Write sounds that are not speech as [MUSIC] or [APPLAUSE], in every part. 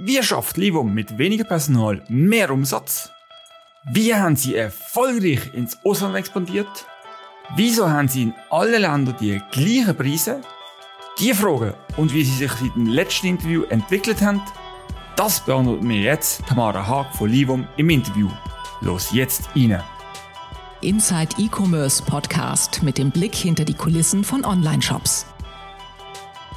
Wie schafft Livum mit weniger Personal mehr Umsatz? Wie haben Sie erfolgreich ins Ausland expandiert? Wieso haben Sie in allen Ländern die gleichen Preise? Die Fragen und wie Sie sich seit dem letzten Interview entwickelt haben, das beantwortet mir jetzt Tamara Haag von Livum im Interview. Los jetzt rein! Inside E-Commerce Podcast mit dem Blick hinter die Kulissen von Online-Shops.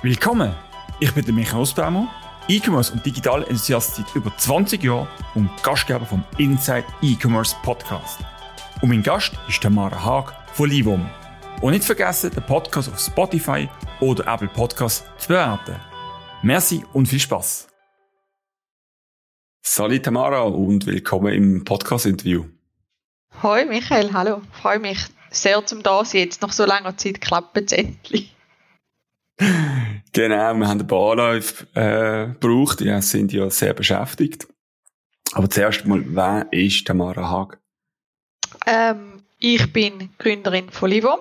Willkommen! Ich bin der Michael Osbaumer E-Commerce und digital Enthusiast seit über 20 Jahren und Gastgeber vom Inside E-Commerce Podcast. Und mein Gast ist Tamara Haag von Livum. Und nicht vergessen, den Podcast auf Spotify oder Apple Podcasts zu bewerten. Merci und viel Spaß. Salut Tamara und willkommen im Podcast-Interview. Hoi Michael, hallo. Freue mich sehr zum da sein. Jetzt nach so langer Zeit klappt es endlich. [LAUGHS] Genau, wir haben ein paar Anläufe äh, gebraucht. Ja, sind ja sehr beschäftigt. Aber zuerst mal, wer ist Tamara Haag? Ähm, ich bin Gründerin von Livo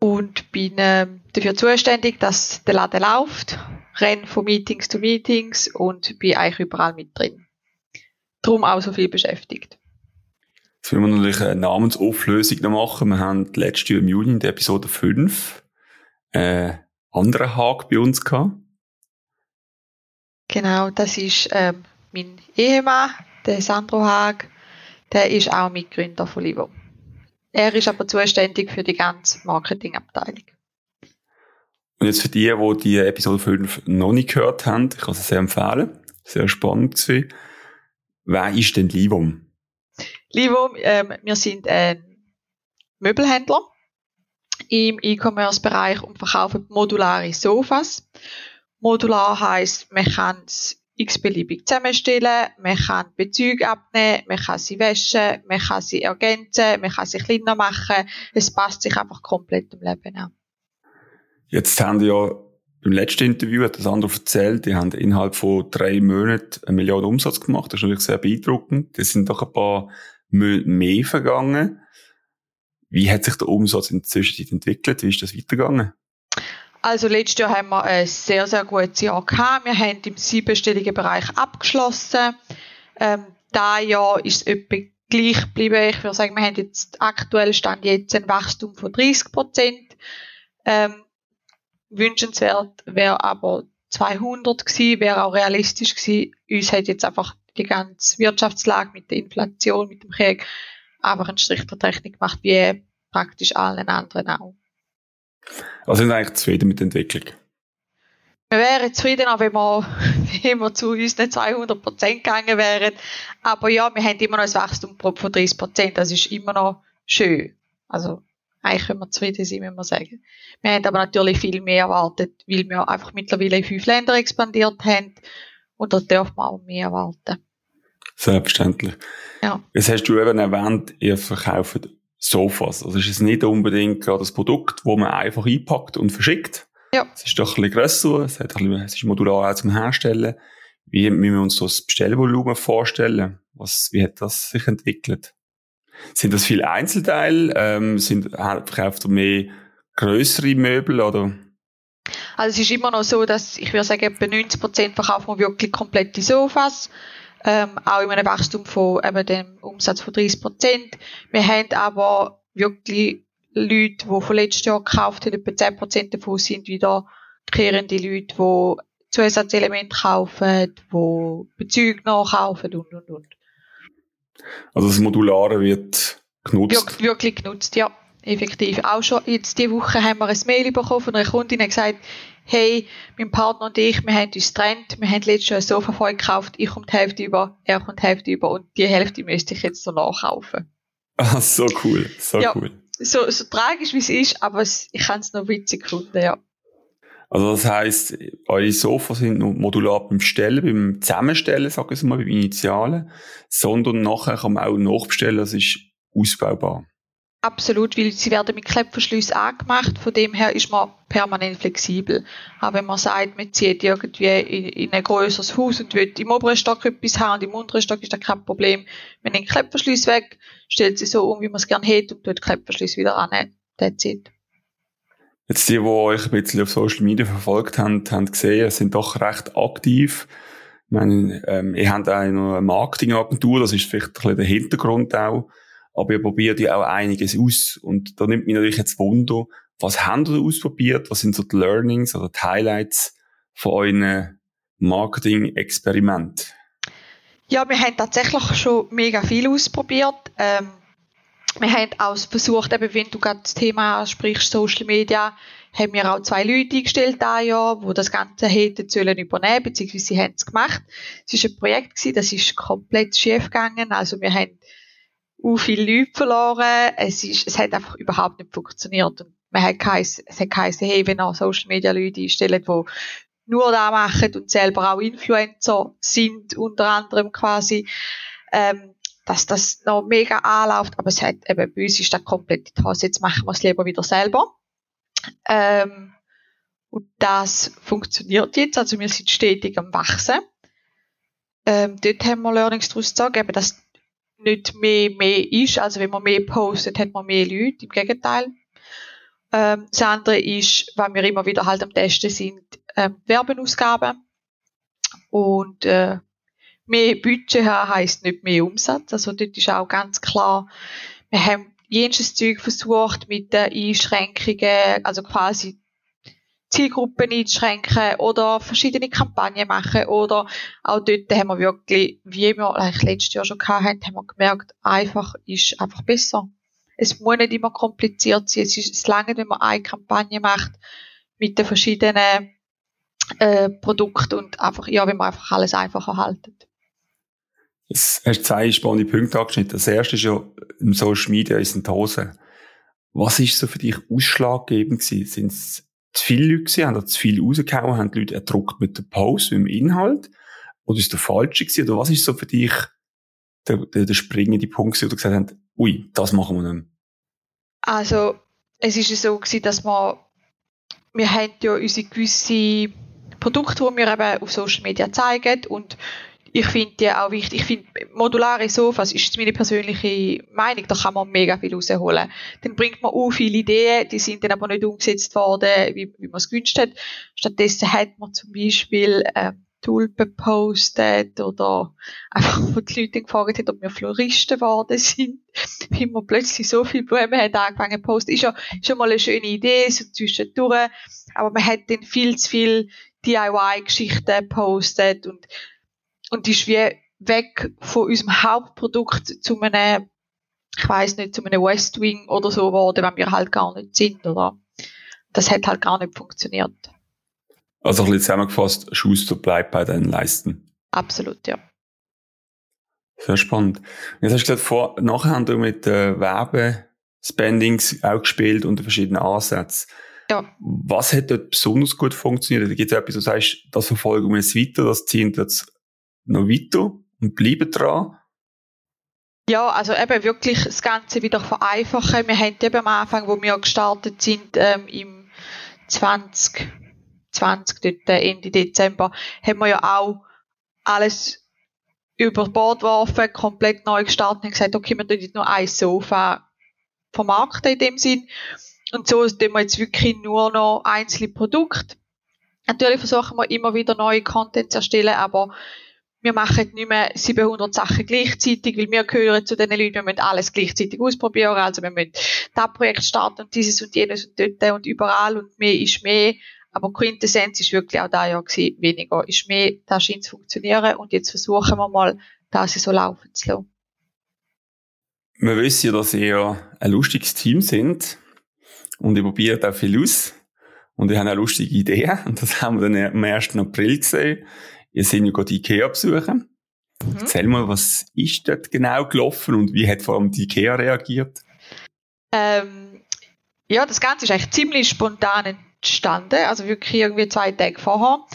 und bin äh, dafür zuständig, dass der Laden läuft, renne von Meetings zu Meetings und bin eigentlich überall mit drin. Darum auch so viel beschäftigt. Jetzt will wir natürlich eine Namensauflösung noch machen. Wir haben letztes Jahr im Juni in der Episode 5 äh, anderen Haag bei uns gehabt? Genau, das ist ähm, mein Ehemann, der Sandro Haag. Der ist auch Mitgründer von Livo. Er ist aber zuständig für die ganze Marketingabteilung. Und jetzt für die, die die Episode 5 noch nicht gehört haben, ich kann es sehr empfehlen. Sehr spannend gewesen. Wer ist denn Livum? Livum, ähm, wir sind ein Möbelhändler im E-Commerce-Bereich und verkaufen modulare Sofas. Modular heißt, man kann es x-beliebig zusammenstellen, man kann Bezüge abnehmen, man kann sie waschen, man kann sie ergänzen, man kann sie kleiner machen. Es passt sich einfach komplett im Leben an. Jetzt haben die ja beim letzten Interview hat das andere erzählt, die haben innerhalb von drei Monaten eine Million Umsatz gemacht. Das ist natürlich sehr beeindruckend. Das sind doch ein paar Monate mehr vergangen. Wie hat sich der Umsatz in der Zwischenzeit entwickelt? Wie ist das weitergegangen? Also letztes Jahr haben wir ein sehr, sehr gutes Jahr gehabt. Wir haben im siebenstelligen Bereich abgeschlossen. Ähm, da Jahr ist es etwa gleich geblieben. Ich würde sagen, wir haben jetzt aktuell stand jetzt ein Wachstum von 30 Prozent. Ähm, wünschenswert wäre aber 200 gewesen, wäre auch realistisch gewesen. Uns hat jetzt einfach die ganze Wirtschaftslage mit der Inflation, mit dem Krieg einfach einen Strich der Technik gemacht, wie praktisch allen anderen auch. Also sind eigentlich zufrieden mit der Entwicklung? Wir wären zufrieden, wenn wir, [LAUGHS] wenn wir zu uns nicht 200 Prozent gegangen wären. Aber ja, wir haben immer noch ein Wachstum von 30 Prozent. Das ist immer noch schön. Also, eigentlich können wir zufrieden sein, wenn wir sagen. Wir haben aber natürlich viel mehr erwartet, weil wir einfach mittlerweile in fünf Länder expandiert haben. Und da dürfen wir auch mehr erwarten. Selbstverständlich. Ja. Jetzt hast du eben erwähnt, ihr verkauft Sofas. Also ist es nicht unbedingt gerade das Produkt, wo man einfach einpackt und verschickt. Ja. Es ist doch ein bisschen grösser, es, hat ein bisschen, es ist modular auch zum Herstellen. Wie müssen wir uns das Bestellvolumen vorstellen? Was, wie hat das sich entwickelt? Sind das viele Einzelteile? Ähm, sind, verkauft ihr mehr größere Möbel oder? Also es ist immer noch so, dass ich würde sagen, etwa 90 Prozent verkaufen wir wirklich komplette Sofas ähm, auch in einem Wachstum von eben dem Umsatz von 30 Prozent. Wir haben aber wirklich Leute, die von letztes Jahr gekauft haben, etwa 10 Prozent davon sind wieder kehrende Leute, die Zusatzelemente kaufen, die Bezüge nachkaufen und, und, und. Also das Modulare wird genutzt? Wir, wirklich genutzt, ja, effektiv. Auch schon jetzt diese Woche haben wir ein Mail bekommen von einer Kundin, die gesagt, hey, mein Partner und ich, wir haben uns getrennt, wir haben letztes Jahr ein Sofa voll gekauft, ich komme die Hälfte über, er kommt die Hälfte über und die Hälfte müsste ich jetzt so nachkaufen. [LAUGHS] Ah, so cool, so ja, cool. So, so tragisch wie es ist, aber es, ich kann es noch witzig finden, ja. Also das heisst, eure Sofas sind nur modular beim Stellen, beim Zusammenstellen, sag ich mal, beim Initialen, sondern nachher kann man auch nachbestellen, das ist ausbaubar. Absolut, weil sie werden mit Klettverschluss angemacht, von dem her ist man permanent flexibel. Aber wenn man sagt, man zieht irgendwie in, in ein größeres Haus und will im oberen Stock etwas haben und im unteren Stock ist da kein Problem. Man nimmt Klettverschluss weg, stellt sie so um, wie man es gerne hätte und tut Klettverschluss wieder an. That's it. Jetzt die, die euch ein bisschen auf Social Media verfolgt haben, haben gesehen, sind doch recht aktiv. Ich meine, ähm, ihr habt auch noch eine Marketingagentur, das ist vielleicht ein bisschen der Hintergrund auch. Aber ihr probiert ja auch einiges aus. Und da nimmt mich natürlich jetzt Wunder, was habt ihr ausprobiert? Was sind so die Learnings oder die Highlights von euren Marketing-Experimenten? Ja, wir haben tatsächlich schon mega viel ausprobiert. Ähm, wir haben auch versucht, eben, wenn du gerade das Thema sprichst, Social Media, haben wir auch zwei Leute eingestellt da Jahr, wo das Ganze hätten sollen übernehmen, beziehungsweise sie haben es gemacht. Es war ein Projekt das ist komplett schief gegangen. Also wir haben u viele Leute verloren. Es ist, es hat einfach überhaupt nicht funktioniert. Und man hat geheißen, es hat geheißen, hey, wenn auch Social Media Leute einstellen, die nur da machen und selber auch Influencer sind, unter anderem quasi, ähm, dass das noch mega anläuft, aber es hat eben bei uns ist das komplett die Hose. Jetzt machen wir es lieber wieder selber. Ähm, und das funktioniert jetzt, also wir sind stetig am Wachsen. Ähm, dort haben wir Learnings daraus sagen, eben, dass nicht mehr mehr ist, also wenn man mehr postet, hat man mehr Leute, im Gegenteil. Ähm, das andere ist, weil wir immer wieder halt am Testen sind, ähm, Werbeausgaben. Und äh, mehr Budget haben heisst nicht mehr Umsatz. Also dort ist auch ganz klar, wir haben jenes Zeug versucht mit den Einschränkungen, also quasi Zielgruppen einschränken oder verschiedene Kampagnen machen oder auch dort haben wir wirklich, wie wir eigentlich letztes Jahr schon hatten, haben wir gemerkt, einfach ist einfach besser. Es muss nicht immer kompliziert sein, es ist lange, wenn man eine Kampagne macht mit den verschiedenen äh, Produkten und einfach, ja, wenn man einfach alles einfacher haltet. Jetzt hast zwei spannende Punkte angeschnitten. Das erste ist ja, im Social Media ist in die Hose. Was ist so für dich ausschlaggebend gewesen? Sind zu viele Leute gewesen? Haben da zu viel rausgehauen? Haben die Leute erdruckt mit dem Post, mit dem Inhalt? Oder ist der falsche gewesen? Oder was ist so für dich der, der, der springende Punkt, wo du gesagt hast, ui, das machen wir nicht mehr? Also, es ist so gewesen, dass wir, wir haben ja unsere gewisse Produkte, die wir eben auf Social Media zeigen und ich finde die auch wichtig. Ich finde, modulare Sofas ist meine persönliche Meinung, da kann man mega viel rausholen. Dann bringt man auch viele Ideen, die sind dann aber nicht umgesetzt worden, wie, wie man es gewünscht hat. Stattdessen hat man zum Beispiel äh, Tulpen gepostet oder einfach, wo die Leute gefragt haben, ob wir Floristen geworden sind, [LAUGHS] wie man plötzlich so viele Blumen hat angefangen zu posten. Ist ja schon mal eine schöne Idee, so zwischendurch, aber man hat dann viel zu viel DIY-Geschichten gepostet und und ist wie weg von unserem Hauptprodukt zu einem, ich weiß nicht, zu einem West Wing oder so geworden, wenn wir halt gar nicht sind, oder? Das hat halt gar nicht funktioniert. Also ein bisschen zusammengefasst, Schuster bleibt bei den Leisten. Absolut, ja. Sehr spannend. Jetzt hast du gesagt, vor, nachher haben wir mit äh, Werbespendings auch gespielt und verschiedenen Ansätzen. Ja. Was hat dort besonders gut funktioniert? Gibt es etwas, du sagst, das verfolgen wir jetzt weiter, das ziehen jetzt noch weiter und bleiben dran? Ja, also eben wirklich das Ganze wieder vereinfachen. Wir haben eben am Anfang, wo wir gestartet sind, ähm, im 2020, dort äh, Ende Dezember, haben wir ja auch alles über Bord geworfen, komplett neu gestartet und gesagt, okay, wir tun jetzt nur ein Sofa vermarkten in dem Sinn. Und so tun wir jetzt wirklich nur noch einzelne Produkte. Natürlich versuchen wir immer wieder neue Content zu erstellen, aber wir machen nicht mehr 700 Sachen gleichzeitig, weil wir gehören zu den Leuten, wir müssen alles gleichzeitig ausprobieren, also wir müssen das Projekt starten und dieses und jenes und dort und überall und mehr ist mehr. Aber Quintessenz ist wirklich auch da ja weniger ist mehr, das scheint zu funktionieren und jetzt versuchen wir mal, das so laufen zu lassen. Wir wissen ja, dass ihr ein lustiges Team sind und ihr probiert auch viel aus und ihr habt eine lustige Idee und [LAUGHS] das haben wir dann am 1. April gesehen Ihr seid ja gerade Ikea besuchen. Mhm. Erzähl mal, was ist dort genau gelaufen und wie hat vor allem die Ikea reagiert? Ähm, ja, das Ganze ist eigentlich ziemlich spontan entstanden. Also wirklich irgendwie zwei Tage vorher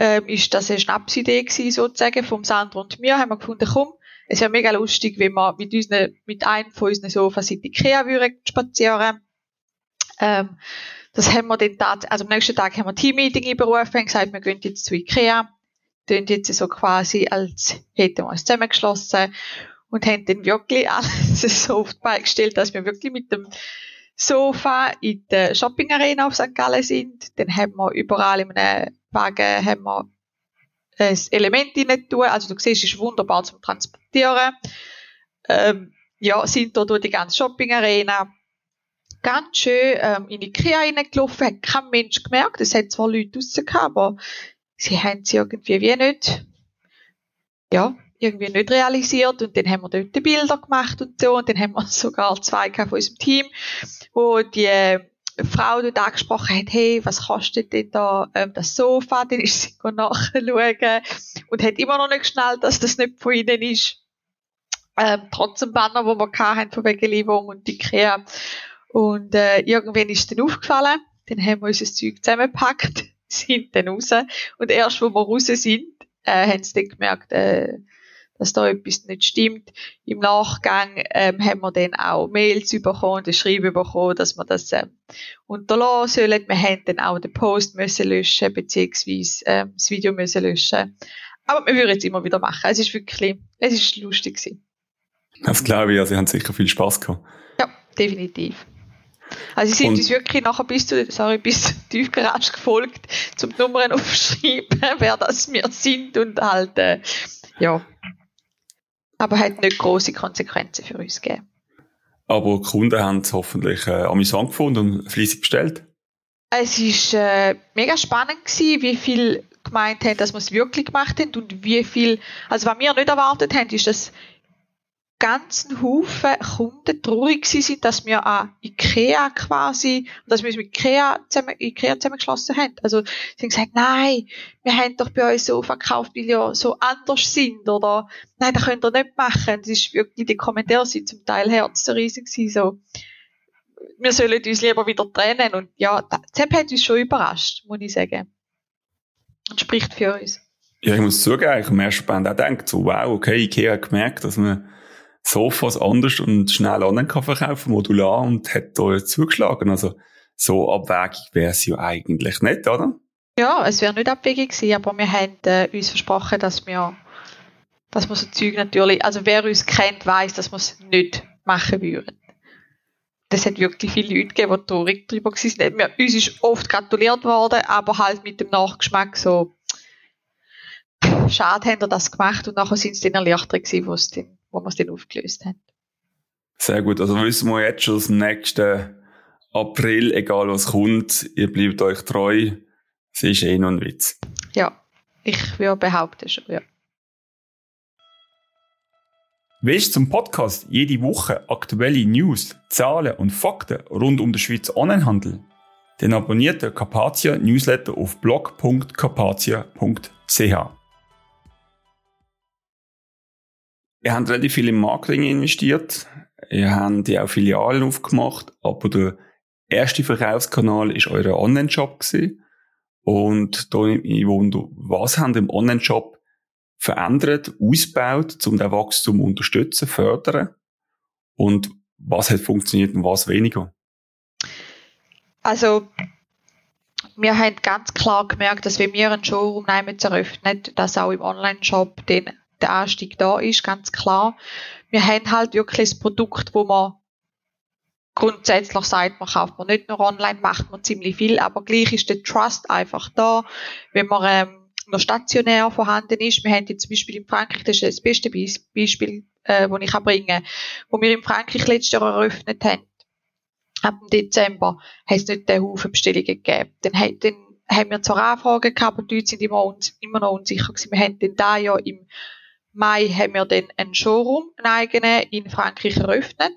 ähm, ist das eine Schnapsidee gewesen, sozusagen vom Sandro und mir. Haben wir gefunden, komm, es wäre mega lustig, wenn wir mit, unseren, mit einem von unseren Sofas in die Ikea würden spazieren. Ähm, das haben wir tatsächlich, also am nächsten Tag haben wir ein Team-Meeting einberufen und gesagt, wir gehen jetzt zu Ikea tun jetzt so quasi, als hätten wir uns zusammengeschlossen und haben dann wirklich alles [LAUGHS] so oft beigestellt, dass wir wirklich mit dem Sofa in der Shopping Arena auf St. Gallen sind. Dann haben wir überall in einem Wagen haben wir ein Element rein tun. Also du siehst, es ist wunderbar zum Transportieren. Ähm, ja, sind da durch die ganze Shopping-Arena ganz schön ähm, in Ikea reingelaufen, hat kein Mensch gemerkt. Es hat zwar Leute draussen gehabt, aber sie haben es irgendwie wie nicht, ja, irgendwie nicht realisiert und dann haben wir dort die Bilder gemacht und so und dann haben wir [LAUGHS] sogar zwei von unserem Team, wo die Frau dort angesprochen hat, hey, was kostet denn da ähm, das Sofa? Dann ist sie nachschauen und hat immer noch nicht geschnallt, dass das nicht von ihnen ist. Ähm, trotzdem Banner, wo wir hatten, von wegen Livum und Ikea. Und äh, irgendwann ist es dann aufgefallen. Dann haben wir unser Zeug zusammengepackt, sind dann raus. Und erst, wo wir raus sind, äh, haben sie dann gemerkt, äh, dass da etwas nicht stimmt. Im Nachgang ähm, haben wir dann auch Mails bekommen, das Schreiben bekommen, dass wir das äh, unterlassen sollen. Wir haben dann auch den Post müssen löschen, beziehungsweise äh, das Video müssen löschen. Aber wir würden es immer wieder machen. Es ist wirklich, es ist lustig gewesen. Das glaube ich, also sie haben sicher viel Spaß gehabt. Ja, definitiv. Also sie sind und uns wirklich nachher bis zu, sorry, bis zu Tiefgarage gefolgt, zum Nummern [LAUGHS] aufschreiben, wer das wir sind und halt, äh, ja, aber hat nicht große Konsequenzen für uns gegeben. Aber die Kunden haben es hoffentlich äh, amüsant gefunden und fleissig bestellt. Es war äh, mega spannend gewesen, wie viel gemeint haben, dass wir es wirklich gemacht haben und wie viel, also was wir nicht erwartet haben, ist, dass ganzen Haufen Kunden traurig sind, dass wir an Ikea quasi, dass wir uns mit Ikea, zusammen, Ikea zusammengeschlossen haben. Also, sie haben gesagt, nein, wir haben doch bei euch so verkauft, weil ihr so anders sind, oder, nein, das könnt ihr nicht machen. Das ist wirklich, die Kommentare sind zum Teil herzzerriesig gewesen, so. Wir sollen uns lieber wieder trennen, und ja, das hat uns schon überrascht, muss ich sagen. Und spricht für uns. Ja, ich muss zugeben, ich am ersten Band auch gedacht, so, wow, okay, Ikea hat gemerkt, dass man Sofas anders und schnell online kann verkaufen, modular, und hat da zugeschlagen. Also, so abwägig wäre es ja eigentlich nicht, oder? Ja, es wäre nicht abwegig gewesen, aber wir haben äh, uns versprochen, dass wir, dass wir so Zeug natürlich, also wer uns kennt, weiß, dass wir es nicht machen würden. Das hat wirklich viele Leute gegeben, die traurig darüber waren. Wir, uns ist oft gratuliert worden, aber halt mit dem Nachgeschmack so, schade haben wir das gemacht und nachher sind es dann erleichtert gewesen, wo es dann wo wir es dann aufgelöst haben. Sehr gut. Also wissen wir jetzt schon, dass im nächsten April, egal was kommt, ihr bleibt euch treu. Es ist eh noch ein Witz. Ja, ich würde behaupten schon, ja. Willst zum Podcast jede Woche aktuelle News, Zahlen und Fakten rund um den Schweizer Onlinehandel? Dann abonniert den Carpathia Newsletter auf blog.carpathia.ch. Ihr habt relativ viel im Marketing investiert. Ihr habt ja auch Filialen aufgemacht, aber der erste Verkaufskanal ist euer Online-Shop. Und da ich wundere, was haben im Online-Shop verändert, ausgebaut, um den Wachstum zu unterstützen, fördern? Und was hat funktioniert und was weniger? Also, wir haben ganz klar gemerkt, dass wenn wir einen Showroom nehmen zu eröffnen, dass auch im Online-Shop den der Anstieg da ist, ganz klar. Wir haben halt wirklich ein Produkt, wo man grundsätzlich sagt, man kauft man nicht nur online, macht man ziemlich viel, aber gleich ist der Trust einfach da, wenn man ähm, noch stationär vorhanden ist. Wir haben jetzt zum Beispiel in Frankreich, das ist das beste Beispiel, äh, das ich bringen kann, wo wir in Frankreich letztes Jahr eröffnet haben. Ab Dezember hat es nicht den Haufen Bestellungen gegeben. Dann, dann haben wir zwar Anfragen gehabt, aber die Leute sind immer, immer noch unsicher gewesen. Wir haben dann da ja im Mai haben wir dann einen Showroom, einen eigenen, in Frankreich eröffnet.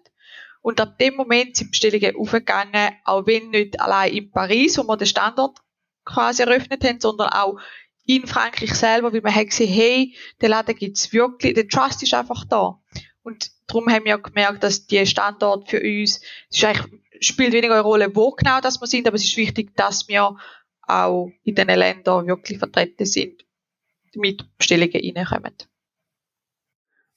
Und ab dem Moment sind Bestellungen aufgegangen, auch wenn nicht allein in Paris, wo wir den Standort quasi eröffnet haben, sondern auch in Frankreich selber, weil man hat gesehen, hey, der Laden gibt's wirklich, der Trust ist einfach da. Und darum haben wir gemerkt, dass die Standort für uns, es ist spielt weniger eine Rolle, wo genau das wir sind, aber es ist wichtig, dass wir auch in den Ländern wirklich vertreten sind, damit Bestellungen reinkommen.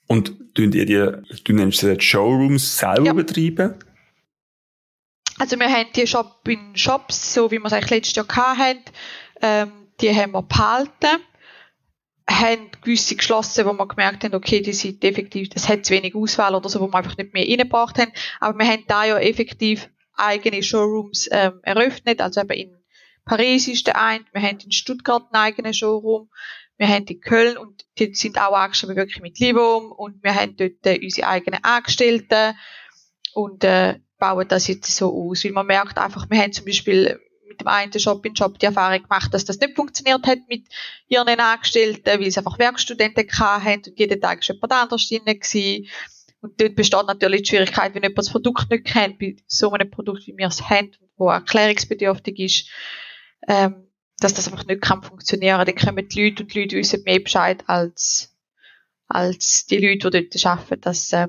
Und tun ihr die, du nennst sie Showrooms selber ja. betreiben? Also wir haben die Shop in Shops, so wie wir es eigentlich letztes Jahr hatten, ähm, die haben wir behalten, haben gewisse geschlossen, wo wir gemerkt haben, okay, die sind effektiv, das hat zu wenig Auswahl oder so, wo wir einfach nicht mehr reingebracht haben. Aber wir haben da ja effektiv eigene Showrooms ähm, eröffnet, also eben in Paris ist der eine, wir haben in Stuttgart einen eigenen Showroom, Wir haben in Köln und die sind auch angeschrieben wirklich mit Livum und wir haben dort äh, unsere eigenen Angestellten und äh, bauen das jetzt so aus, weil man merkt einfach, wir haben zum Beispiel mit dem einen Shop in Shop die Erfahrung gemacht, dass das nicht funktioniert hat mit ihren Angestellten, weil sie einfach Werkstudenten hatten und jeden Tag ist jemand anders drin gewesen. Und dort besteht natürlich die Schwierigkeit, wenn jemand das Produkt nicht kennt, bei so einem Produkt, wie wir es haben, wo erklärungsbedürftig ist, ähm, dass das einfach nicht kann funktionieren. Dann kommen die Leute und die Leute wissen mehr Bescheid als, als die Leute, die dort arbeiten. Das äh,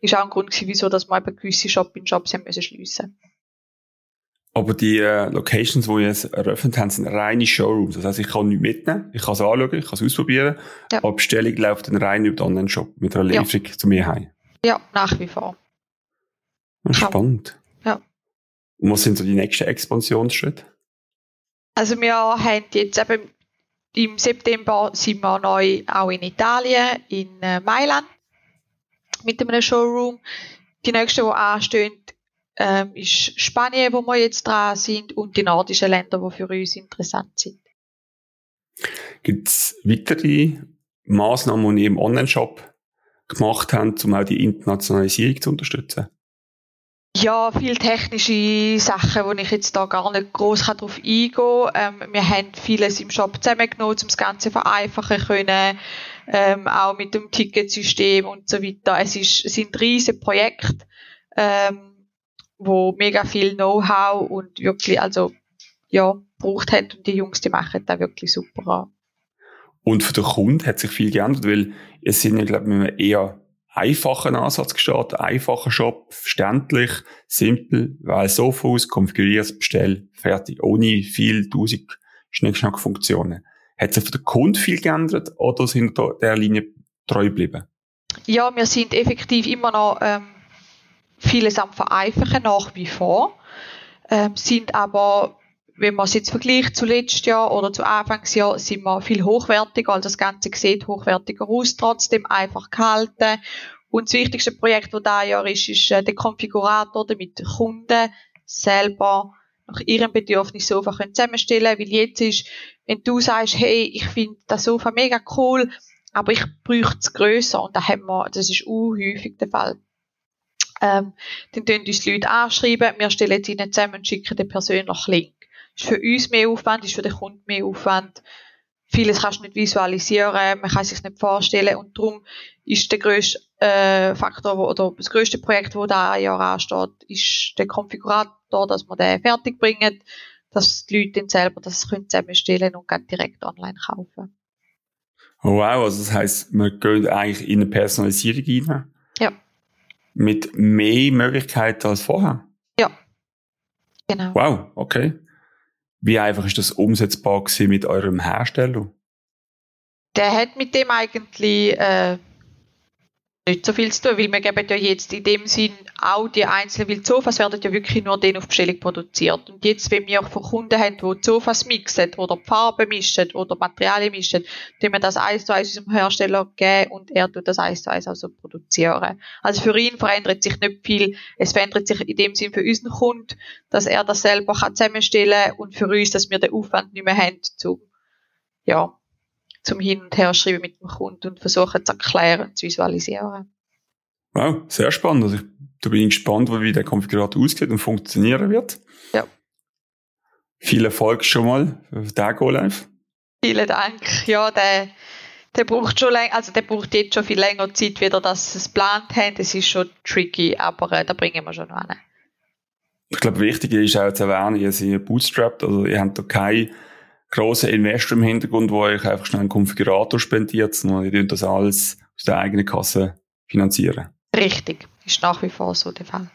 ist auch ein Grund gewesen, wieso dass wir eben gewisse Shop-in-Shops haben müssen schliessen. Aber die äh, Locations, die jetzt eröffnet haben, sind reine Showrooms. Das heisst, ich kann nichts mitnehmen, ich kann es anschauen, ich kann es ausprobieren, ja. aber die Bestellung läuft dann rein über den Online-Shop mit einer Lieferung ja. zu mir heim. Ja, nach wie vor. Spannend. Ja. Und was sind so die nächsten Expansionsschritte? Also wir haben jetzt eben im September sind wir neu auch in Italien, in äh, Mailand mit einem Showroom. Die nächste, die anstehen, ähm, ist Spanien, wo wir jetzt dran sind, und die nordischen Länder, die für uns interessant sind. Gibt es weitere Massnahmen, die ihr im Online-Shop gemacht habt, um auch die Internationalisierung zu unterstützen? Ja, viele technische Sachen, wo ich jetzt da gar nicht groß darauf eingehen kann. Ähm, wir haben vieles im Shop zusammengenommen, um das Ganze vereinfachen können, ähm, auch mit dem Ticketsystem und so weiter. Es, ist, es sind riesige Projekte, ähm, wo mega viel Know-how und wirklich, also, ja, braucht haben und die Jungs, die machen da wirklich super an. Und für den Kunden hat sich viel geändert, weil es sind ja, glaube ich, eher einfachen Ansatz gestartet, einfacher Shop, verständlich, simpel, weil so aus, konfigurierst, bestell, fertig, ohne viel tausend Schnickschnack-Funktionen. Hat sich für den Kunden viel geändert oder sind da der Linie treu geblieben? Ja, wir sind effektiv immer noch ähm, vieles am Vereinfachen nach wie vor, ähm, sind aber wenn man es jetzt vergleicht zu letztes Jahr oder zu Anfangsjahr, sind wir viel hochwertiger, also das Ganze sieht hochwertiger aus, trotzdem einfach gehalten. Und das wichtigste Projekt, das dieses Jahr ist, ist äh, der Konfigurator, damit Kunden selber nach ihrem Bedürfnis Sofa können zusammenstellen Weil jetzt ist, wenn du sagst, hey, ich finde das Sofa mega cool, aber ich bräuchte es grösser, und da haben wir, das ist unhäufig der Fall. Ähm, dann tun uns die Leute anschreiben, wir stellen es ihnen zusammen und schicken den persönlichen Link ist für uns mehr Aufwand, ist für den Kunden mehr Aufwand. Vieles kannst du nicht visualisieren, man kann sich nicht vorstellen und darum ist der grösste äh, Faktor wo, oder das grösste Projekt, wo da ein Jahr ansteht, ist der Konfigurator, dass man den fertig bringt, dass die Leute dann selber das können zusammenstellen und direkt online kaufen. Oh wow, also das heisst, man geht eigentlich in eine Personalisierung rein? Ja. Mit mehr Möglichkeiten als vorher? Ja. Genau. Wow, okay. Wie einfach ist das umsetzbar gewesen mit eurem Hersteller? Der hat mit dem eigentlich äh, nicht so viel zu tun, weil wir geben ja jetzt in dem Sinn auch die einzelnen, weil die Sofas werden ja wirklich nur den auf Bestellung produziert. Und jetzt, wenn wir von Kunden haben, die Sofas mixen oder Farben mischen oder Materialien mischen, tun wir das eins zu eins unserem Hersteller geben und er tut das eins zu eins also produzieren. Also für ihn verändert sich nicht viel. Es verändert sich in dem Sinn für unseren Kunden, dass er das selber kann zusammenstellen kann und für uns, dass wir den Aufwand nicht mehr haben, zum, ja, zum Hin- und Herschreiben mit dem Kunden und versuchen zu erklären, zu visualisieren. Wow, sehr spannend. Also ich, da bin ich gespannt, wie der Konfigurator aussieht und funktionieren wird. Ja. Viel Erfolg schon mal für den Go Live. Vielen Dank. Ja, der, der braucht schon länger, also der braucht jetzt schon viel länger Zeit, wieder, dass sie es geplant haben. Das ist schon tricky, aber äh, da bringen wir schon an. Ich glaube, wichtig ist auch zu erwähnen, ihr seid bootstrapped, also ihr habt da keine grossen Investor im Hintergrund, wo euch einfach schnell einen Konfigurator spendiert, sondern ihr das alles aus der eigenen Kasse finanzieren. Richtig, ist nach wie vor so der Fall.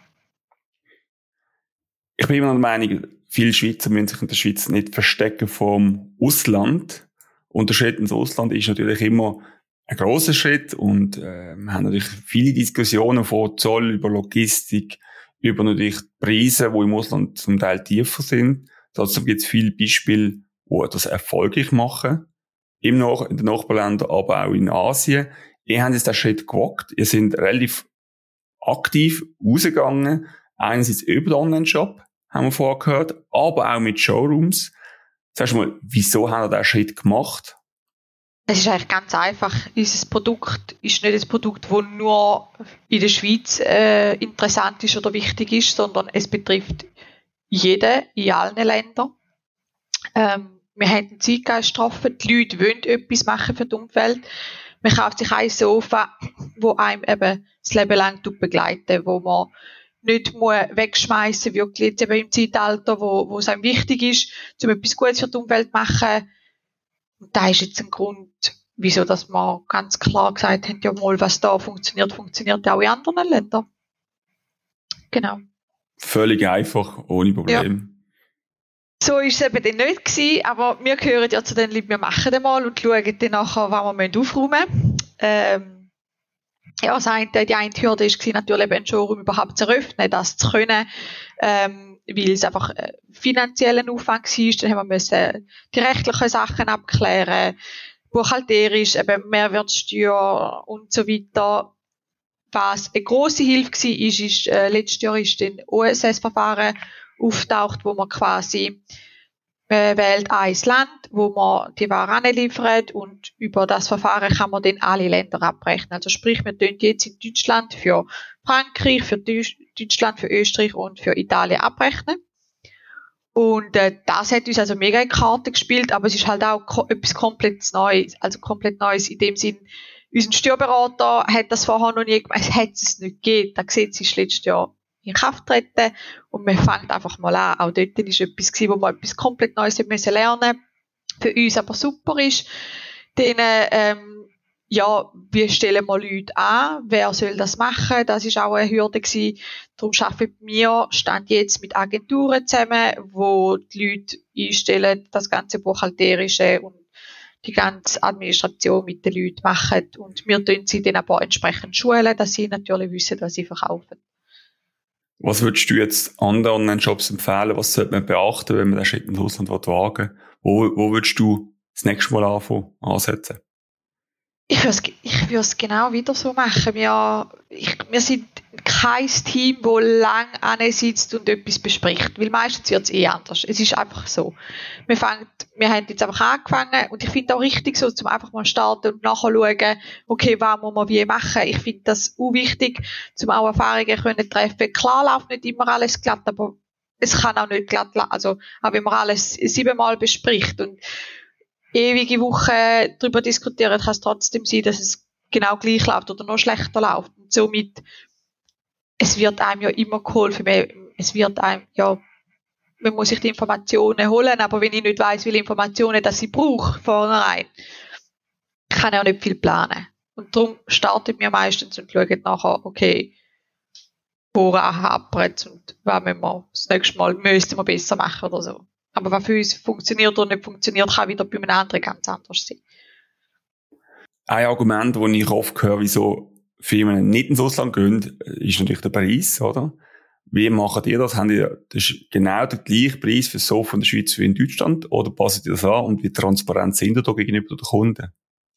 Ich bin immer der Meinung, viele Schweizer müssen sich in der Schweiz nicht verstecken vom Ausland. Und der Schritt ins Ausland ist natürlich immer ein großer Schritt und äh, wir haben natürlich viele Diskussionen von Zoll über Logistik, über natürlich Preise, die im Ausland zum Teil tiefer sind. Dazu gibt es viele Beispiele, die das erfolgreich machen. Im Nach in den Nachbarländern, aber auch in Asien. Ihr habt jetzt den Schritt gewagt. Ihr seid relativ aktiv rausgegangen. Einerseits über den Online-Shop, haben wir vorher gehört, aber auch mit Showrooms. Sag mal, wieso habt ihr diesen Schritt gemacht? Es ist eigentlich ganz einfach. Unser Produkt ist nicht ein Produkt, das nur in der Schweiz äh, interessant ist oder wichtig ist, sondern es betrifft jeden in allen Ländern. Ähm, wir haben einen Zeitgeist getroffen, die Leute wollen etwas machen für die Umwelt. Man kauft sich ein Sofa, wo einem eben das Leben lang begleiten, wo man nicht muss wegschmeißen, wirklich jetzt eben im Zeitalter, wo, wo es einem wichtig ist, um etwas Gutes für die Umwelt zu machen. Und da ist jetzt ein Grund, wieso dass wir ganz klar gesagt haben, ja mal, was da funktioniert, funktioniert auch in anderen Ländern. Genau. Völlig einfach, ohne Problem. Ja. So ist es eben dann nicht gewesen, aber wir gehören ja zu den Leuten, wir machen den mal und schauen dann nachher, was wir aufräumen müssen. Ähm, ja, die eine Hürde war natürlich eben ein Showroom überhaupt zu eröffnen, das zu können, ähm, weil es einfach äh, finanziell ein Aufwand war. Dann haben wir die rechtlichen Sachen abklären, buchhalterisch, eben Mehrwertsteuer und so weiter. Was eine grosse Hilfe war, ist, ist äh, letztes Jahr ist ein OSS-Verfahren auftaucht, wo man quasi äh, wählt ein Land, wo man die Ware liefert und über das Verfahren kann man dann alle Länder abrechnen. Also sprich, wir tun jetzt in Deutschland für Frankreich, für Deutschland, für Österreich und für Italien abrechnen. Und äh, das hat uns also mega in Karte gespielt, aber es ist halt auch ko etwas komplett Neues, also komplett Neues in dem Sinn, unser Steuerberater hat das vorher noch nie gemacht, es hat es nicht gegeben. Das Gesetz ist letztes Jahr in Kraft treten und man fängt einfach mal an. Auch dort ist etwas gewesen, wo man etwas komplett Neues müssen lernen für uns aber super ist. Dann, ähm, ja, wie stellen wir Leute an? Wer soll das machen? Das ist auch eine Hürde gewesen. Darum arbeiten wir stand jetzt mit Agenturen zusammen, wo die Leute einstellen, das ganze Buchhalterische und die ganze Administration mit den Leuten machen. Und wir tun sie dann aber entsprechend schulen, dass sie natürlich wissen, was sie verkaufen. Was würdest du jetzt anderen Online-Shops empfehlen? Was sollte man beachten, wenn man den Schritt ins Ausland wagen will? Wo, wo würdest du das nächste Mal anfangen, ansetzen? Ich würde es genau wieder so machen. Wir, ich, wir sind kein Team, das lang sitzt und etwas bespricht, weil meistens wird es eh anders. Es ist einfach so. Wir, fangen, wir haben jetzt einfach angefangen und ich finde auch richtig so, zum einfach mal starten und nachher schauen, okay, was muss man wie machen. Ich finde das auch wichtig, zum auch Erfahrungen können treffen. Klar läuft nicht immer alles glatt, aber es kann auch nicht glatt laufen. Also, auch wenn man alles siebenmal bespricht und ewige Wochen darüber diskutieren, kann es trotzdem sein, dass es genau gleich läuft oder noch schlechter läuft. Und somit, es wird einem ja immer geholfen. Es wird einem, ja, man muss sich die Informationen holen, aber wenn ich nicht weiß, welche Informationen dass ich brauche, vornherein, kann ich auch nicht viel planen. Und darum startet mir meistens und schaut nachher, okay, wo hapert und was müssen wir das nächste Mal müssten wir besser machen oder so. Aber was für uns funktioniert oder nicht funktioniert, kann wieder bei einem anderen ganz anders sein. Ein Argument, das ich oft höre, wieso Firmen nicht ins Ausland gehen, ist natürlich der Preis, oder? Wie macht ihr das? Haben ihr, das genau der gleiche Preis für so von der Schweiz wie in Deutschland? Oder passt ihr das an? Und wie transparent sind ihr da gegenüber den Kunden?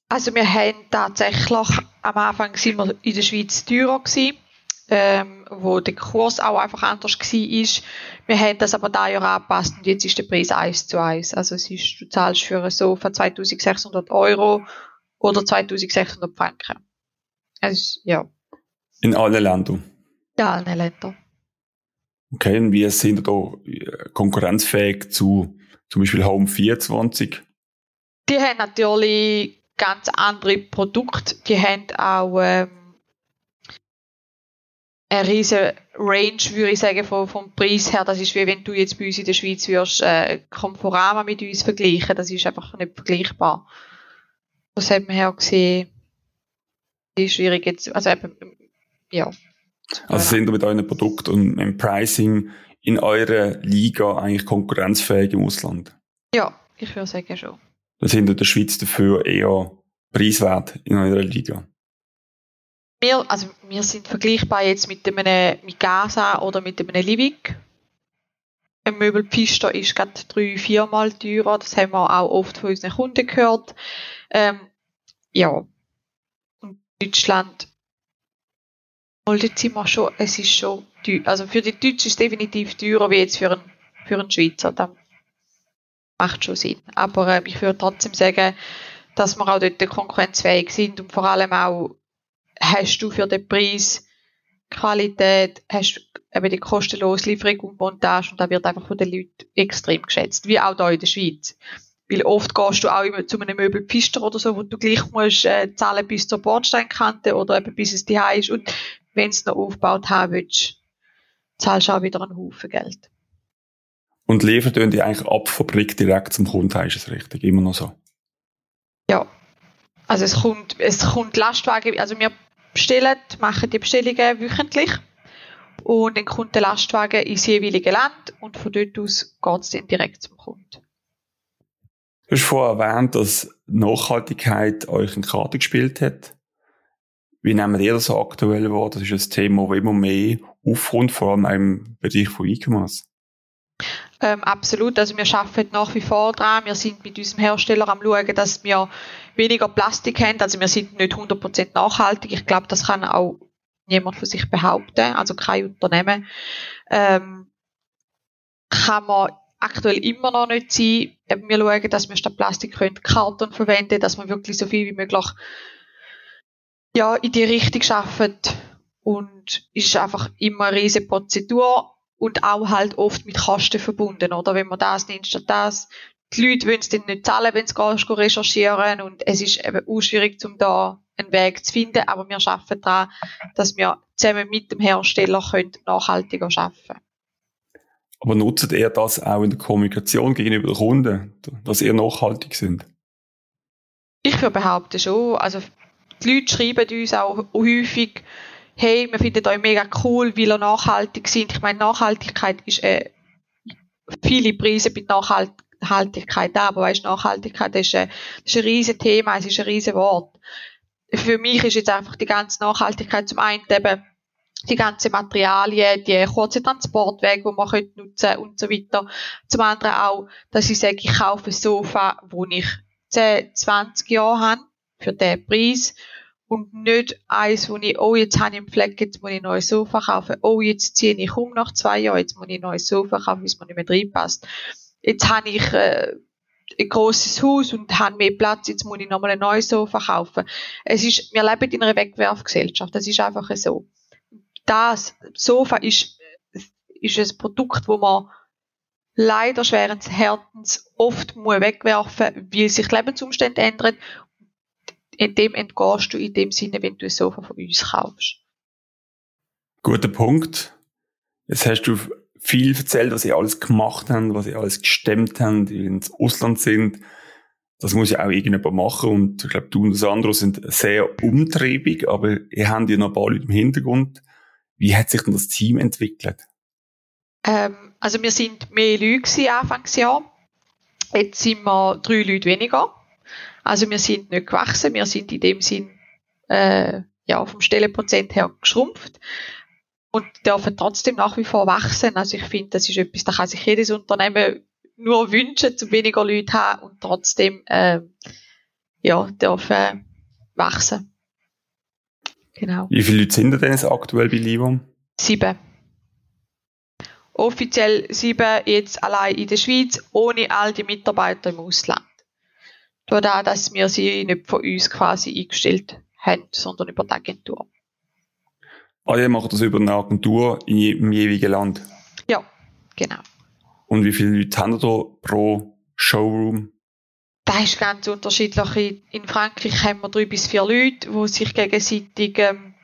Also wir haben tatsächlich, am Anfang sind wir in der Schweiz teurer gewesen ähm, wo der Kurs auch einfach anders war. Wir haben das aber da Jahr angepasst und jetzt ist der Preis 1 zu 1. Also es ist, du zahlst für ein Sofa 2600 Euro oder 2600 Franken. Also, ja. In allen Ländern? In allen Ländern. Okay, und wie sind da äh, konkurrenzfähig zu zum Beispiel Home 24? Die haben natürlich ganz andere Produkte. Die haben auch ähm, eine riesige Range, würde ich sagen, vom, vom Preis her. Das ist wie wenn du jetzt bei uns in der Schweiz würdest, äh, Conforama mit uns vergleichen. Das ist einfach nicht vergleichbar. Das hat man ja gesehen. Ist schwierig jetzt, also eben, ja. Also sind wir mit euren Produkt und im Pricing in eurer Liga eigentlich konkurrenzfähig im Ausland? Ja, ich würde sagen schon. Dann sind in der Schweiz dafür eher preiswert in eurer Liga? Wir, also wir sind vergleichbar jetzt mit einem mit Gaza oder mit einem Livik. Ein Möbelpista ist gerade drei, viermal teurer. Das haben wir auch oft von unseren Kunden gehört. Ähm, ja. Und Deutschland, wir schon, es ist schon teuer. Also für die Deutschen ist es definitiv teurer wie jetzt für einen, für einen Schweizer. Das macht schon Sinn. Aber äh, ich würde trotzdem sagen, dass wir auch dort konkurrenzfähig sind und vor allem auch hast du für den Preis Qualität, hast du eben die kostenlose Lieferung und Montage und da wird einfach von den Leuten extrem geschätzt, wie auch hier in der Schweiz. Weil oft gehst du auch immer zu einem Möbelpfister oder so, wo du gleich musst äh, zahlen bis zur Bordsteinkante oder eben bis es die ist und wenn es noch aufgebaut haben willst, zahlst du auch wieder einen Haufen Geld. Und liefern die eigentlich ab Fabrik direkt zum Kunden, ist es richtig? Immer noch so? Ja. Also es kommt, es kommt Lastwagen, also wir bestellen, machen die Bestellungen wöchentlich und dann kommt der Lastwagen ins jeweilige Land und von dort aus geht es dann direkt zum Kunden. Du hast vorher erwähnt, dass Nachhaltigkeit euch in Karte gespielt hat. Wie nehmen ihr das aktuell wahr? Das ist ein Thema, das immer mehr aufkommt, vor allem im Bereich von E-Commerce. Ähm, absolut. Also wir arbeiten nach wie vor dran. Wir sind mit unserem Hersteller am schauen, dass wir weniger Plastik haben. Also wir sind nicht 100% nachhaltig. Ich glaube, das kann auch niemand von sich behaupten. Also kein Unternehmen. Ähm, kann man aktuell immer noch nicht sein. Wir schauen, dass wir statt Plastik können Karton verwenden, dass wir wirklich so viel wie möglich ja, in die Richtung schaffen. Und ist einfach immer eine riesige Prozedur und auch halt oft mit Kosten verbunden, oder? Wenn man das nimmt statt das. Die Leute wollen es dann nicht zahlen, wenn sie recherchieren und es ist eben auch schwierig, um da einen Weg zu finden, aber wir arbeiten daran, dass wir zusammen mit dem Hersteller können nachhaltiger arbeiten Aber nutzt ihr das auch in der Kommunikation gegenüber den Kunden, dass ihr nachhaltig sind? Ich würde behaupten schon. Also die Leute schreiben uns auch häufig, hey, wir finden euch mega cool, weil ihr nachhaltig sind. Ich meine, Nachhaltigkeit ist äh, viele Preise bei Nachhaltigkeit da, aber weißt, Nachhaltigkeit ist, äh, ist ein riesen Thema, es ist ein riesen Wort. Für mich ist jetzt einfach die ganze Nachhaltigkeit zum einen eben die ganzen Materialien, die kurzen Transportwege, die man könnte nutzen und so weiter. Zum anderen auch, dass ich sage, ich kaufe ein Sofa, wo ich 10, 20 Jahre habe, für den Preis und nicht eins, wo ich, oh, jetzt habe ich einen Fleck, jetzt muss ich ein neues Sofa kaufen, oh, jetzt ziehe ich um nach zwei Jahren, jetzt muss ich ein neues Sofa kaufen, es mir nicht mehr reinpasst. Jetzt habe ich äh, ein grosses Haus und habe mehr Platz, jetzt muss ich nochmal ein neues Sofa kaufen. Es ist, wir leben in einer Wegwerfgesellschaft, das ist einfach so. Das Sofa ist, ist ein Produkt, wo man leider schweren Herzens oft muss wegwerfen, weil sich Lebensumstände ändern in dem entgehst du in dem Sinne, wenn du ein Sofa von uns kaufst. Guter Punkt. Jetzt hast du viel erzählt, was ihr alles gemacht habt, was ihr alles gestemmt habt, die ins Ausland sind. Das muss ja auch irgendjemand machen und ich glaube, du und Sandro sind sehr umtriebig, aber ihr habt ja noch ein paar Leute im Hintergrund. Wie hat sich denn das Team entwickelt? Ähm, also wir sind mehr Leute Anfangsjahr. Jetzt sind wir drei Leute weniger. Also wir sind nicht gewachsen, wir sind in dem Sinn äh, ja vom Stellenprozent her geschrumpft und dürfen trotzdem nach wie vor wachsen. Also ich finde, das ist etwas, da kann sich jedes Unternehmen nur wünschen, zu weniger Leute haben und trotzdem äh, ja dürfen wachsen. Genau. Wie viele Leute sind denn jetzt aktuell bei Livum? Sieben. Offiziell sieben jetzt allein in der Schweiz, ohne all die Mitarbeiter im Ausland. Dadurch, dass wir sie nicht von uns quasi eingestellt haben, sondern über die Agentur. Ah, ihr macht das über eine Agentur im jeweiligen Land? Ja, genau. Und wie viele Leute haben da pro Showroom? Das ist ganz unterschiedlich. In Frankreich haben wir drei bis vier Leute, die sich gegenseitig ähm, äh,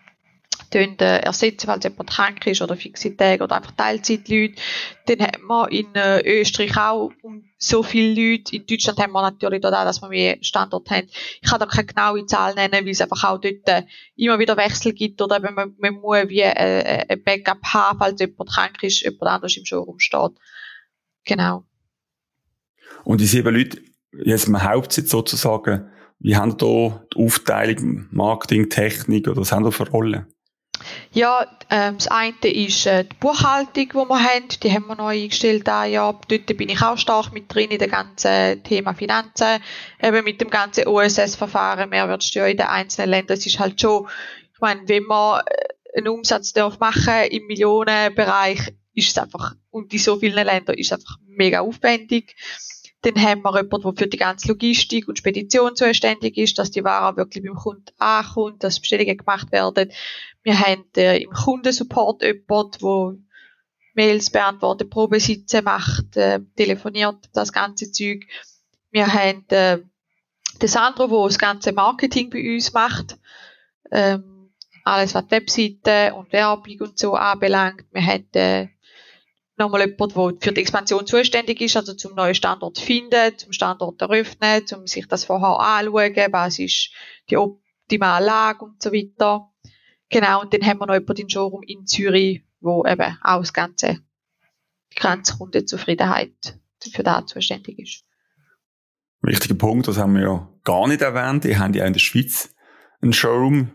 ersetzen, weil jemand krank ist oder fixe Tage oder einfach Teilzeitleute. Dann haben wir in äh, Österreich auch so viele Leute. In Deutschland haben wir natürlich da, dass wir mehr Standort haben. Ich kann da keine genaue Zahl nennen, weil es einfach auch dort äh, immer wieder Wechsel gibt oder wenn man, man muss wie äh, ein Backup haben, falls jemand krank ist, jemand anders im Showroom steht. Genau. Und die sieben Leute, jetzt im Hauptsitz sozusagen, wie haben da die Aufteilung Marketing, Technik oder was haben da für Rollen? Ja, ähm, das eine ist äh, die Buchhaltung, die wir haben. Die haben wir neu eingestellt da ja. Dort bin ich auch stark mit drin in dem ganzen Thema Finanzen. Eben mit dem ganzen OSS-Verfahren, Mehrwertsteuer in den einzelnen Ländern. Es ist halt schon, ich meine, wenn man äh, einen Umsatz darf machen im Millionenbereich, ist es einfach, und in so vielen Ländern ist es einfach mega aufwendig. Dann haben wir jemanden, der für die ganze Logistik und Spedition zuständig ist, dass die Ware wirklich beim Kunden ankommt, dass Bestellungen gemacht werden. Wir haben äh, im Kundensupport jemanden, der Mails beantwortet, Probesitze macht, äh, telefoniert, das ganze Zeug. Wir haben äh, den Sandro, der das ganze Marketing bei uns macht. Ähm, alles, was die Webseite und Werbung und so anbelangt. Wir haben äh, nochmal jemand, der für die Expansion zuständig ist, also zum neuen Standort finden, zum Standort eröffnen, um sich das vorher anschauen, was ist die optimale Lage und so weiter. Genau, und dann haben wir noch jemanden im Showroom in Zürich, wo eben auch das ganze, die ganze Kundenzufriedenheit für das zuständig ist. Wichtiger Punkt, das haben wir ja gar nicht erwähnt. Ihr habt ja in der Schweiz einen Showroom.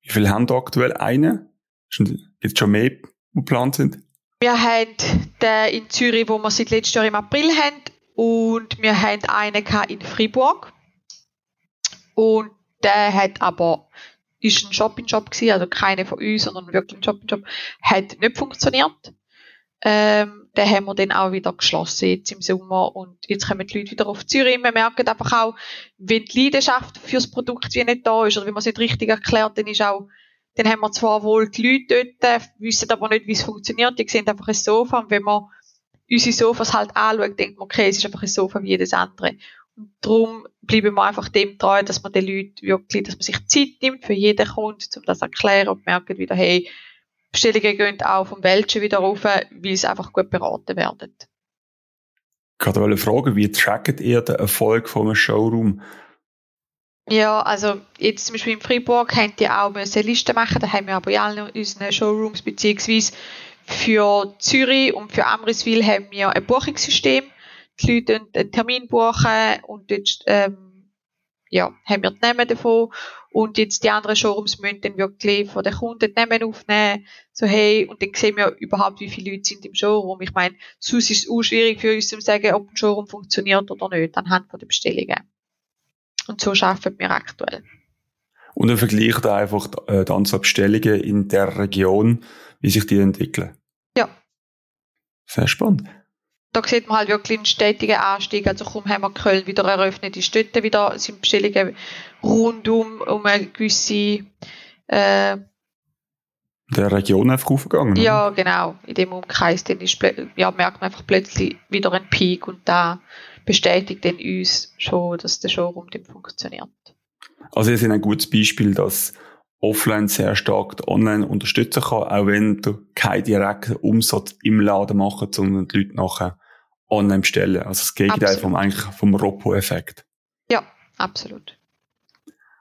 Wie viele haben da aktuell einen? Gibt es schon mehr, die geplant sind? Wir haben den in Zürich, wo wir seit letztes Jahr im April haben. Und wir haben einen in Fribourg. Und der hat aber, ist ein Shop-in-Shop gewesen, also keine von uns, sondern wirklich ein Shop-in-Shop, hat nicht funktioniert. Ähm, den haben wir dann auch wieder geschlossen jetzt im Sommer und jetzt kommen die Leute wieder auf Zürich. Wir merken einfach auch, wenn die Leidenschaft fürs Produkt wie nicht da ist oder wenn man es nicht richtig erklärt, dann ist auch dann haben wir zwar wohl die Leute dort, wissen aber nicht, wie es funktioniert. Die sehen einfach ein Sofa und wenn man unsere Sofas halt anschaut, denkt man, okay, es ist einfach ein Sofa wie jedes andere. Und darum bleiben wir einfach dem treu, dass man den Leuten wirklich, dass man sich Zeit nimmt für jeden Kunden, um das zu erklären und merken wieder, hey, Bestellungen gehen auch vom Welschen wieder rauf, weil sie einfach gut beraten werden. Ich wollte fragen, wie trackt ihr den Erfolg von einem Showroom? Ja, also jetzt zum Beispiel in Freiburg haben die auch eine Liste machen, da haben wir aber in allen unseren Showrooms, beziehungsweise für Zürich und für Amriswil haben wir ein Buchungssystem. Die Leute einen Termin buchen und dort ähm, ja, haben wir die Namen davon. Und jetzt die anderen Showrooms müssen dann wirklich von den Kunden die Namen aufnehmen. So, hey, und dann sehen wir überhaupt, wie viele Leute sind im Showroom. Ich meine, sonst ist es auch schwierig für uns zu sagen, ob ein Showroom funktioniert oder nicht, anhand von den Bestellungen. Und so arbeiten wir aktuell. Und dann vergleicht einfach äh, die Anzahl Bestellungen in der Region, wie sich die entwickeln. Ja. Sehr spannend. Da sieht man halt wirklich einen stetigen Anstieg. Also kaum haben wir Köln wieder eröffnet, ist dort wieder sind Bestellungen rundum um eine gewisse äh, der Region einfach aufgegangen. Ja, genau. In dem Umkreis dann ist, ja, merkt man einfach plötzlich wieder einen Peak und da bestätigt dann uns schon, dass der Showroom dann funktioniert. Also ihr seid ein gutes Beispiel, dass offline sehr stark online unterstützen kann, auch wenn du keinen direkten Umsatz im Laden machen, sondern die Leute nachher online bestellen. Also das Gegenteil vom, eigentlich vom Ropo-Effekt. Ja, absolut.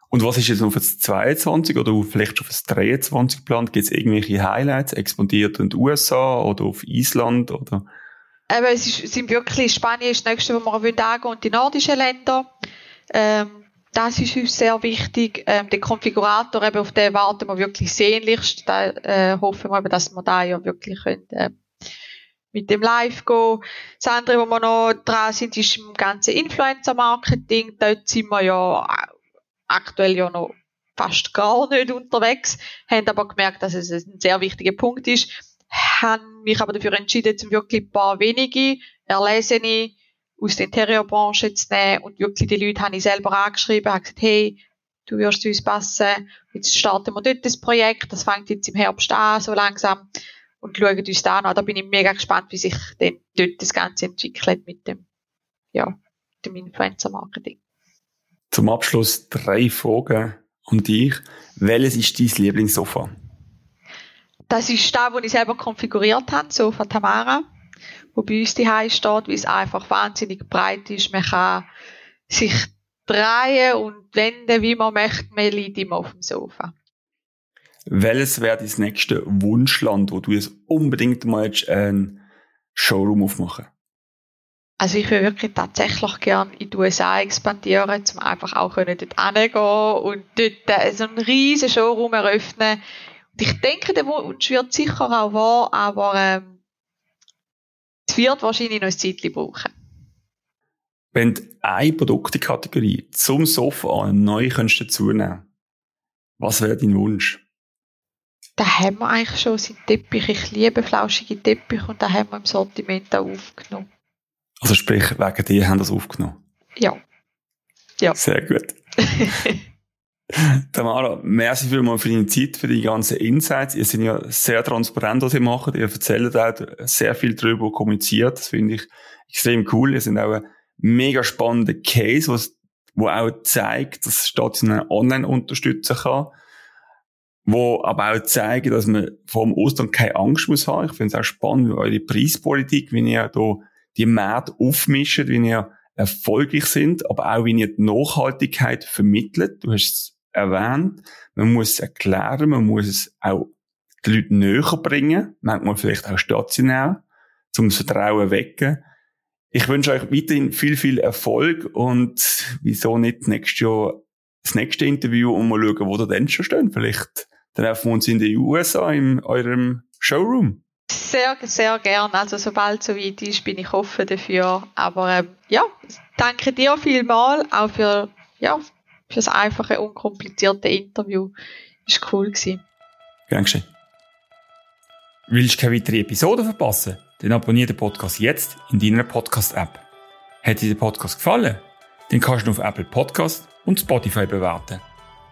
Und was ist jetzt noch für das 22 oder vielleicht schon für das 23 geplant? Gibt es irgendwelche Highlights? Expandiert in den USA oder auf Island oder? Eben, es ist, sind wirklich, Spanien ist das nächste, wo wir angehen und die nordischen Länder. Ähm, das ist uns sehr wichtig. Ähm, den Konfigurator, eben, auf den warten wir wirklich sehnlichst. Da äh, hoffen wir, eben, dass wir da ja wirklich können, äh, mit dem Live gehen. Das andere, wo wir noch dran sind, ist im ganzen Influencer-Marketing. Dort sind wir ja aktuell ja noch fast gar nicht unterwegs, haben aber gemerkt, dass es ein sehr wichtiger Punkt ist habe mich aber dafür entschieden, um wirklich ein paar wenige Erlesene aus der Interieurbranche zu nehmen und wirklich die Leute habe ich selber angeschrieben, habe gesagt, hey, du wirst zu uns passen, jetzt starten wir dort das Projekt, das fängt jetzt im Herbst an, so langsam, und schauen uns da an. Da bin ich mega gespannt, wie sich denn dort das Ganze entwickelt mit dem, ja, dem Influencer-Marketing. Zum Abschluss drei Fragen an dich. Welches ist dein Lieblingssofa? Das ist das, was ich selber konfiguriert habe, so von Tamara, wo bei uns die steht, weil es einfach wahnsinnig breit ist. Man kann sich drehen und wenden, wie man möchte. Man liegt immer auf dem Sofa. Welches wäre das nächste Wunschland, wo du jetzt unbedingt mal ein Showroom aufmachen? Also ich würde wirklich tatsächlich gerne in die USA expandieren, um einfach auch dort hingehen und dort so einen riesen Showroom eröffnen ich denke, der Wunsch wird sicher auch wahr, aber ähm, es wird wahrscheinlich noch ein Zeitchen brauchen. Wenn du eine Produktkategorie zum Sofa neu könntest dazu nehmen, was wäre dein Wunsch? Da haben wir eigentlich schon seinen Teppich. Ich liebe flauschige Teppich und da haben wir im Sortiment auch aufgenommen. Also sprich, wegen dir haben das aufgenommen? Ja. Ja. Sehr gut. [LAUGHS] [LAUGHS] Tamara, merci vielmals für deine Zeit, für die ganzen Insights. Ihr seid ja sehr transparent, was ihr macht. Ihr erzählt auch sehr viel darüber, kommuniziert. Das finde ich extrem cool. Ihr seid auch ein mega spannender Case, was, wo auch zeigt, dass stationär online unterstützen kann. Wo aber auch zeigen, dass man vor dem Ausland keine Angst muss haben. Ich finde es auch spannend, wie eure Preispolitik, wie ihr da die Märkte aufmischt, wie ihr erfolgreich sind, aber auch wie ihr die Nachhaltigkeit vermittelt. Du hast erwähnt. Man muss es erklären, man muss es auch die Leute näher bringen, manchmal vielleicht auch stationär, zum Vertrauen wecken. Ich wünsche euch weiterhin viel, viel Erfolg und wieso nicht nächstes Jahr das nächste Interview und mal schauen, wo ihr denn schon steht. Vielleicht treffen wir uns in den USA in eurem Showroom. Sehr, sehr gern. Also sobald es soweit ist, bin ich offen dafür. Aber ähm, ja, danke dir vielmal auch für ja, für das einfache, unkomplizierte Interview. Ist cool gewesen. Gern. Willst du keine weitere Episode verpassen? Dann abonniere den Podcast jetzt in deiner Podcast-App. Hat dir der Podcast gefallen? Dann kannst du ihn auf Apple Podcast und Spotify bewerten.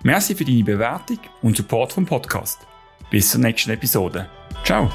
Merci für deine Bewertung und Support vom Podcast. Bis zur nächsten Episode. Ciao!